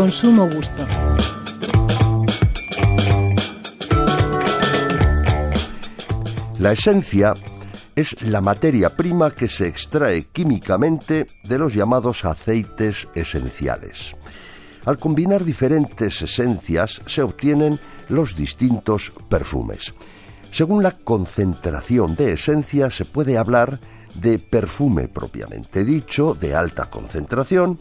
consumo gusto. La esencia es la materia prima que se extrae químicamente de los llamados aceites esenciales. Al combinar diferentes esencias se obtienen los distintos perfumes. Según la concentración de esencia se puede hablar de perfume propiamente dicho, de alta concentración,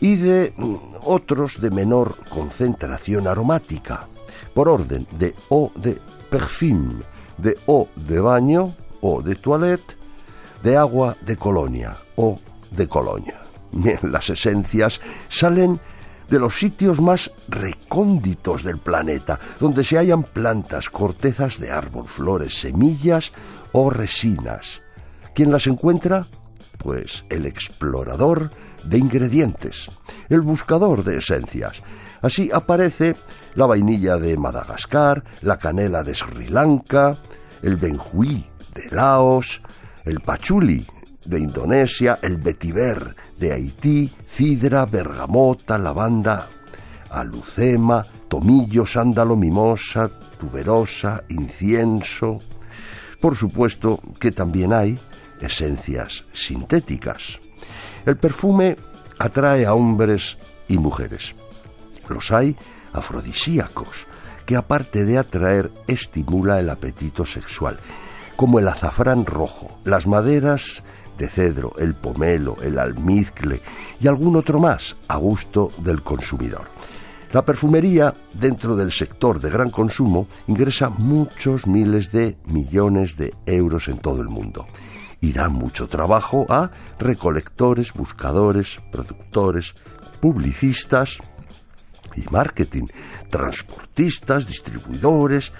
y de mm, otros de menor concentración aromática, por orden de eau de perfume, de eau de baño, o de toilette, de agua de colonia o de colonia. Las esencias salen de los sitios más recónditos del planeta, donde se hallan plantas, cortezas de árbol, flores, semillas o resinas. ¿Quién las encuentra? Pues el explorador de ingredientes, el buscador de esencias. Así aparece la vainilla de Madagascar, la canela de Sri Lanka, el benjuí de Laos, el pachuli de Indonesia, el vetiver de Haití, cidra, bergamota, lavanda, alucema, tomillo, sándalo, mimosa, tuberosa, incienso. Por supuesto que también hay esencias sintéticas. El perfume atrae a hombres y mujeres. Los hay afrodisíacos, que aparte de atraer, estimula el apetito sexual como el azafrán rojo, las maderas de cedro, el pomelo, el almizcle y algún otro más a gusto del consumidor. La perfumería, dentro del sector de gran consumo, ingresa muchos miles de millones de euros en todo el mundo y da mucho trabajo a recolectores, buscadores, productores, publicistas y marketing, transportistas, distribuidores,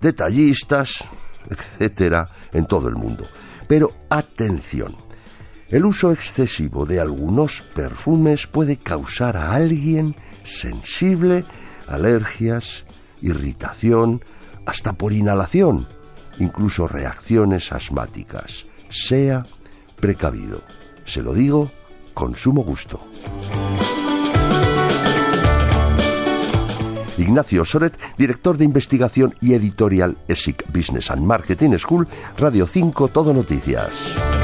detallistas, etcétera, en todo el mundo. Pero atención, el uso excesivo de algunos perfumes puede causar a alguien sensible alergias, irritación, hasta por inhalación, incluso reacciones asmáticas. Sea precavido. Se lo digo con sumo gusto. Ignacio Soret, director de investigación y editorial ESIC Business and Marketing School, Radio 5 Todo Noticias.